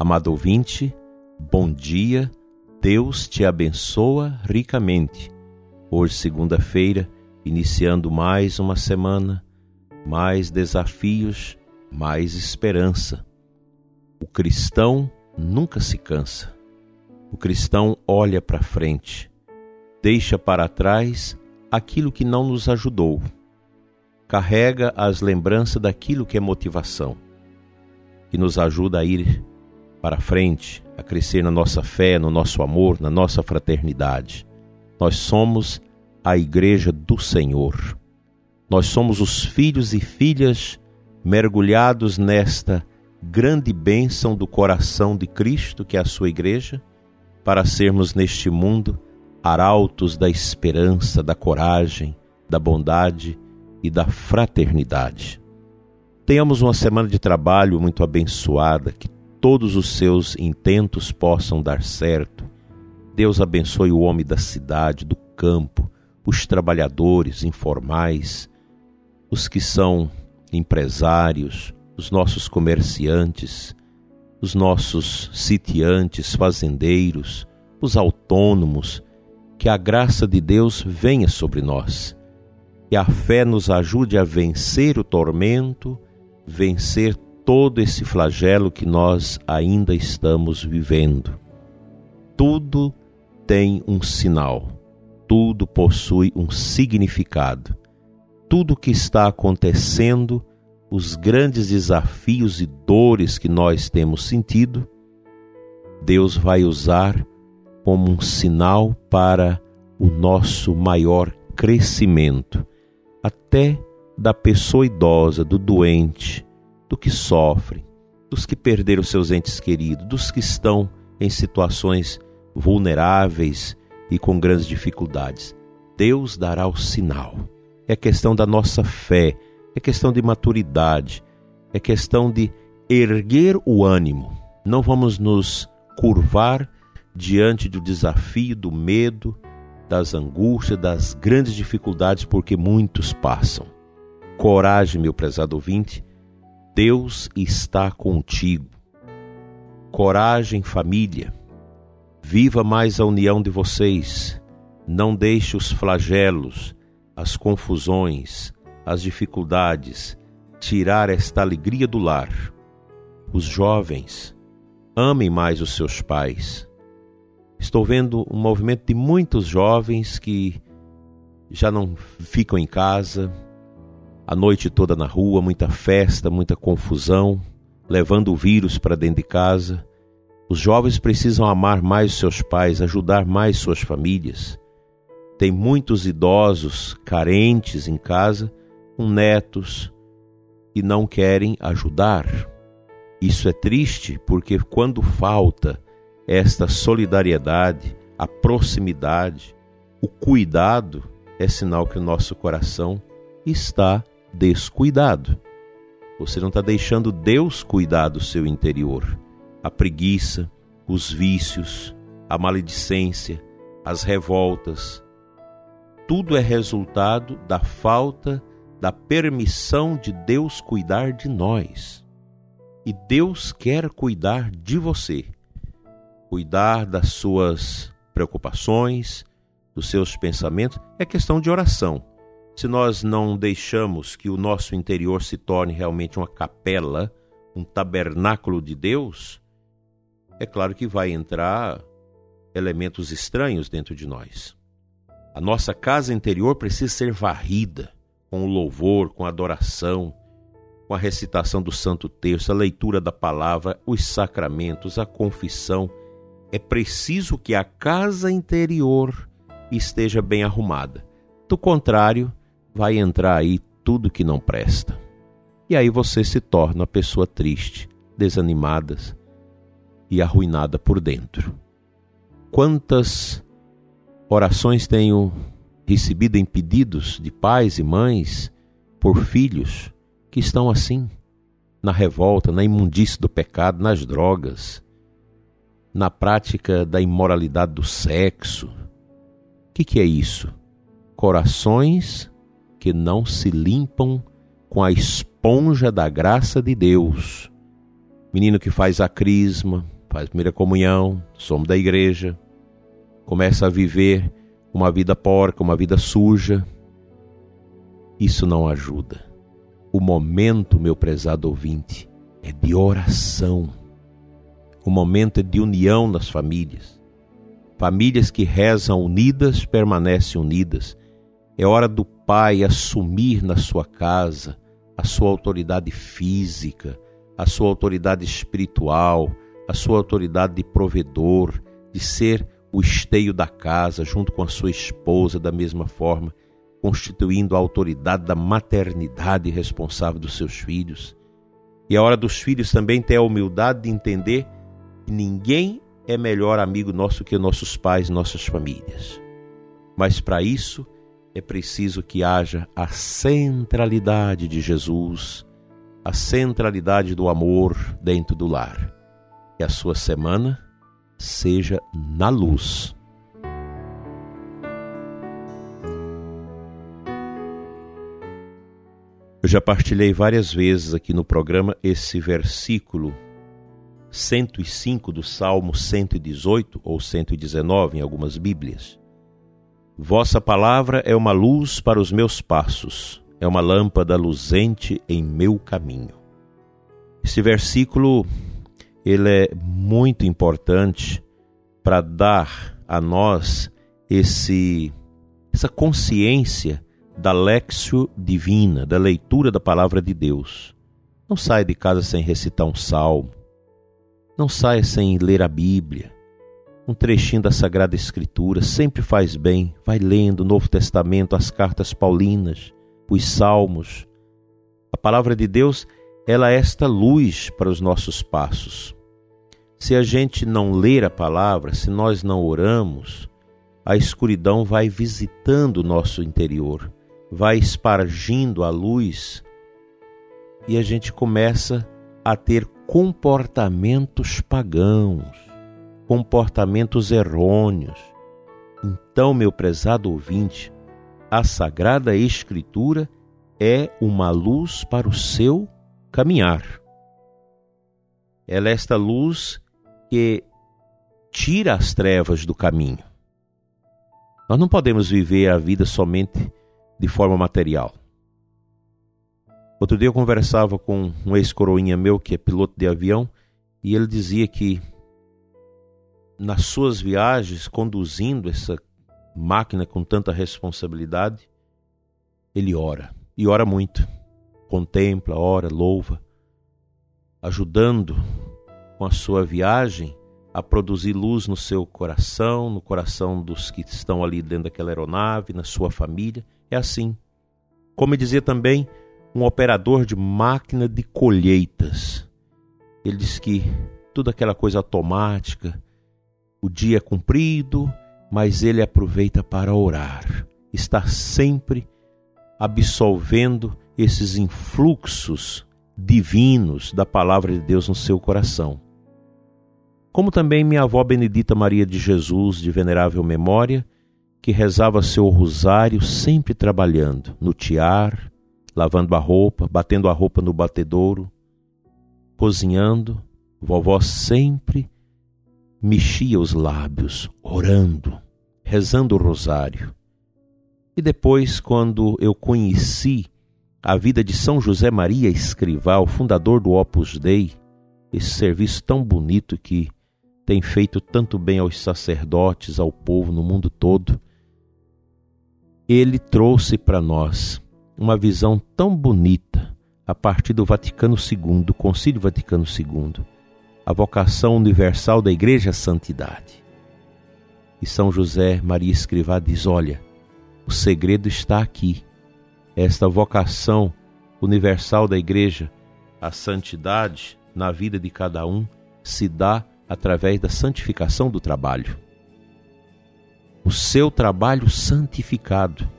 Amado ouvinte, bom dia, Deus te abençoa ricamente. Hoje, segunda-feira, iniciando mais uma semana, mais desafios, mais esperança. O cristão nunca se cansa. O cristão olha para frente, deixa para trás aquilo que não nos ajudou. Carrega as lembranças daquilo que é motivação, que nos ajuda a ir para frente, a crescer na nossa fé, no nosso amor, na nossa fraternidade. Nós somos a Igreja do Senhor. Nós somos os filhos e filhas mergulhados nesta grande bênção do coração de Cristo, que é a sua Igreja, para sermos neste mundo arautos da esperança, da coragem, da bondade e da fraternidade. Tenhamos uma semana de trabalho muito abençoada, que todos os seus intentos possam dar certo. Deus abençoe o homem da cidade, do campo, os trabalhadores informais, os que são empresários, os nossos comerciantes, os nossos sitiantes, fazendeiros, os autônomos, que a graça de Deus venha sobre nós, que a fé nos ajude a vencer o tormento, vencer todo esse flagelo que nós ainda estamos vivendo. Tudo tem um sinal, tudo possui um significado. Tudo que está acontecendo, os grandes desafios e dores que nós temos sentido, Deus vai usar como um sinal para o nosso maior crescimento, até da pessoa idosa, do doente, do que sofre, dos que perderam seus entes queridos, dos que estão em situações vulneráveis e com grandes dificuldades. Deus dará o sinal. É questão da nossa fé, é questão de maturidade, é questão de erguer o ânimo. Não vamos nos curvar diante do desafio, do medo, das angústias, das grandes dificuldades, porque muitos passam. Coragem, meu prezado ouvinte, Deus está contigo. Coragem, família. Viva mais a união de vocês. Não deixe os flagelos, as confusões, as dificuldades tirar esta alegria do lar. Os jovens, amem mais os seus pais Estou vendo um movimento de muitos jovens que já não ficam em casa, a noite toda na rua, muita festa, muita confusão, levando o vírus para dentro de casa. Os jovens precisam amar mais seus pais, ajudar mais suas famílias. Tem muitos idosos carentes em casa, com netos, que não querem ajudar. Isso é triste porque quando falta esta solidariedade, a proximidade, o cuidado é sinal que o nosso coração está descuidado. Você não está deixando Deus cuidar do seu interior. A preguiça, os vícios, a maledicência, as revoltas, tudo é resultado da falta da permissão de Deus cuidar de nós. E Deus quer cuidar de você cuidar das suas preocupações, dos seus pensamentos, é questão de oração. Se nós não deixamos que o nosso interior se torne realmente uma capela, um tabernáculo de Deus, é claro que vai entrar elementos estranhos dentro de nós. A nossa casa interior precisa ser varrida com o louvor, com a adoração, com a recitação do Santo Terço, a leitura da palavra, os sacramentos, a confissão é preciso que a casa interior esteja bem arrumada. Do contrário, vai entrar aí tudo que não presta. E aí você se torna uma pessoa triste, desanimada, e arruinada por dentro. Quantas orações tenho recebido em pedidos de pais e mães por filhos que estão assim, na revolta, na imundície do pecado, nas drogas, na prática da imoralidade do sexo. O que, que é isso? Corações que não se limpam com a esponja da graça de Deus. Menino que faz a crisma, faz primeira comunhão, somos da igreja, começa a viver uma vida porca, uma vida suja. Isso não ajuda. O momento, meu prezado ouvinte, é de oração. O momento é de união nas famílias. Famílias que rezam unidas permanecem unidas. É hora do pai assumir na sua casa a sua autoridade física, a sua autoridade espiritual, a sua autoridade de provedor, de ser o esteio da casa, junto com a sua esposa, da mesma forma, constituindo a autoridade da maternidade responsável dos seus filhos. E a hora dos filhos também ter a humildade de entender que ninguém é melhor amigo nosso que nossos pais, nossas famílias. Mas para isso é preciso que haja a centralidade de Jesus, a centralidade do amor dentro do lar. Que a sua semana seja na luz. Eu já partilhei várias vezes aqui no programa esse versículo 105 do Salmo 118 ou 119 em algumas Bíblias. Vossa palavra é uma luz para os meus passos, é uma lâmpada luzente em meu caminho. Esse versículo ele é muito importante para dar a nós esse essa consciência da lexio divina, da leitura da palavra de Deus. Não saia de casa sem recitar um salmo. Não saia sem ler a Bíblia. Um trechinho da Sagrada Escritura sempre faz bem. Vai lendo o Novo Testamento, as cartas paulinas, os salmos. A palavra de Deus ela é esta luz para os nossos passos. Se a gente não ler a palavra, se nós não oramos, a escuridão vai visitando o nosso interior, vai espargindo a luz e a gente começa a ter comportamentos pagãos, comportamentos errôneos. Então, meu prezado ouvinte, a Sagrada Escritura é uma luz para o seu caminhar. Ela é esta luz que tira as trevas do caminho. Nós não podemos viver a vida somente de forma material. Outro dia eu conversava com um ex-coroinha meu que é piloto de avião e ele dizia que nas suas viagens, conduzindo essa máquina com tanta responsabilidade, ele ora e ora muito. Contempla, ora, louva, ajudando com a sua viagem a produzir luz no seu coração, no coração dos que estão ali dentro daquela aeronave, na sua família. É assim. Como dizia também um operador de máquina de colheitas. Ele diz que tudo aquela coisa automática, o dia é cumprido, mas ele aproveita para orar, está sempre absolvendo esses influxos divinos da palavra de Deus no seu coração. Como também minha avó Benedita Maria de Jesus, de venerável memória, que rezava seu rosário sempre trabalhando, no tiar, lavando a roupa, batendo a roupa no batedouro, cozinhando, vovó sempre mexia os lábios, orando, rezando o rosário. E depois, quando eu conheci a vida de São José Maria Escrivá, o fundador do Opus Dei, esse serviço tão bonito que tem feito tanto bem aos sacerdotes, ao povo no mundo todo, ele trouxe para nós uma visão tão bonita a partir do Vaticano II, do Concílio Vaticano II, a vocação universal da Igreja Santidade. E São José Maria Escrivá diz: olha, o segredo está aqui esta vocação universal da igreja, a santidade na vida de cada um, se dá através da santificação do trabalho. O seu trabalho santificado.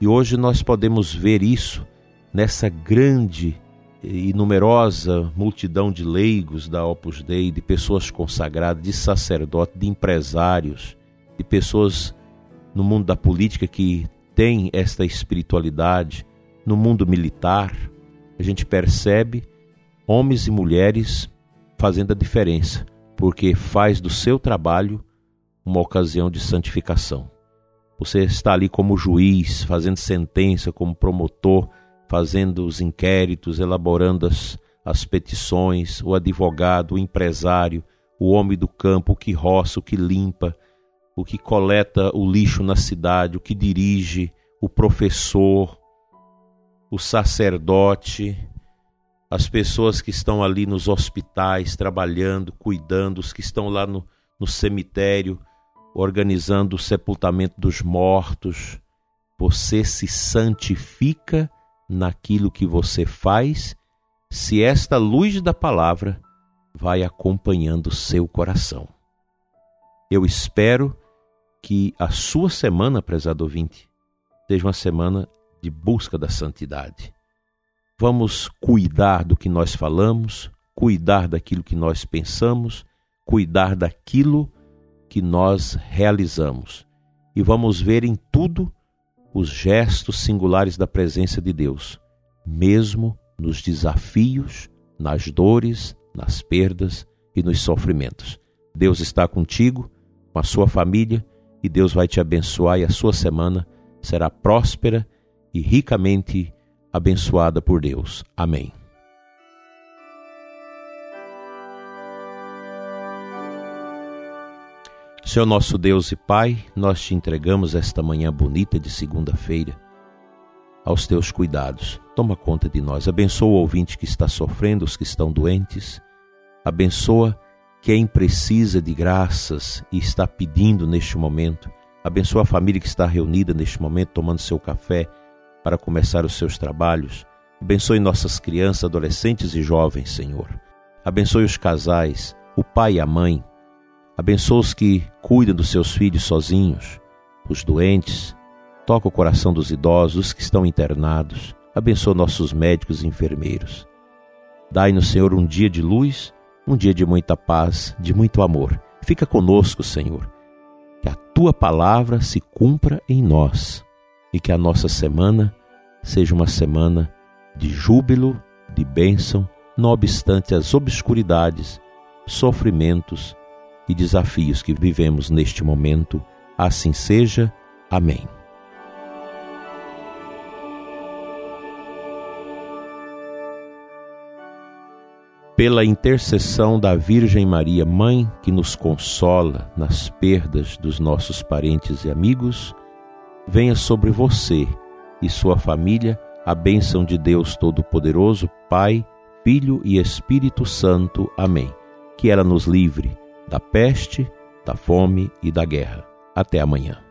E hoje nós podemos ver isso nessa grande e numerosa multidão de leigos da Opus Dei, de pessoas consagradas, de sacerdotes, de empresários, de pessoas no mundo da política que têm esta espiritualidade, no mundo militar, a gente percebe homens e mulheres fazendo a diferença, porque faz do seu trabalho uma ocasião de santificação. Você está ali como juiz, fazendo sentença, como promotor, fazendo os inquéritos, elaborando as, as petições, o advogado, o empresário, o homem do campo, o que roça, o que limpa, o que coleta o lixo na cidade, o que dirige, o professor, o sacerdote, as pessoas que estão ali nos hospitais trabalhando, cuidando, os que estão lá no, no cemitério organizando o sepultamento dos mortos. Você se santifica naquilo que você faz, se esta luz da palavra vai acompanhando seu coração. Eu espero que a sua semana, prezado ouvinte, seja uma semana de busca da santidade. Vamos cuidar do que nós falamos, cuidar daquilo que nós pensamos, cuidar daquilo que nós realizamos. E vamos ver em tudo os gestos singulares da presença de Deus, mesmo nos desafios, nas dores, nas perdas e nos sofrimentos. Deus está contigo, com a sua família, e Deus vai te abençoar e a sua semana será próspera e ricamente abençoada por Deus. Amém. Senhor nosso Deus e Pai, nós te entregamos esta manhã bonita de segunda-feira aos teus cuidados. Toma conta de nós. Abençoa o ouvinte que está sofrendo, os que estão doentes. Abençoa quem precisa de graças e está pedindo neste momento. Abençoa a família que está reunida neste momento, tomando seu café para começar os seus trabalhos. Abençoe nossas crianças, adolescentes e jovens, Senhor. Abençoe os casais, o pai e a mãe Abençoa os que cuidam dos seus filhos sozinhos, os doentes. Toca o coração dos idosos, os que estão internados. Abençoa nossos médicos e enfermeiros. Dai-nos, Senhor, um dia de luz, um dia de muita paz, de muito amor. Fica conosco, Senhor. Que a tua palavra se cumpra em nós e que a nossa semana seja uma semana de júbilo, de bênção, não obstante as obscuridades, sofrimentos, e desafios que vivemos neste momento. Assim seja. Amém. Pela intercessão da Virgem Maria, Mãe, que nos consola nas perdas dos nossos parentes e amigos, venha sobre você e sua família a bênção de Deus Todo-Poderoso, Pai, Filho e Espírito Santo. Amém. Que ela nos livre da peste, da fome e da guerra. Até amanhã.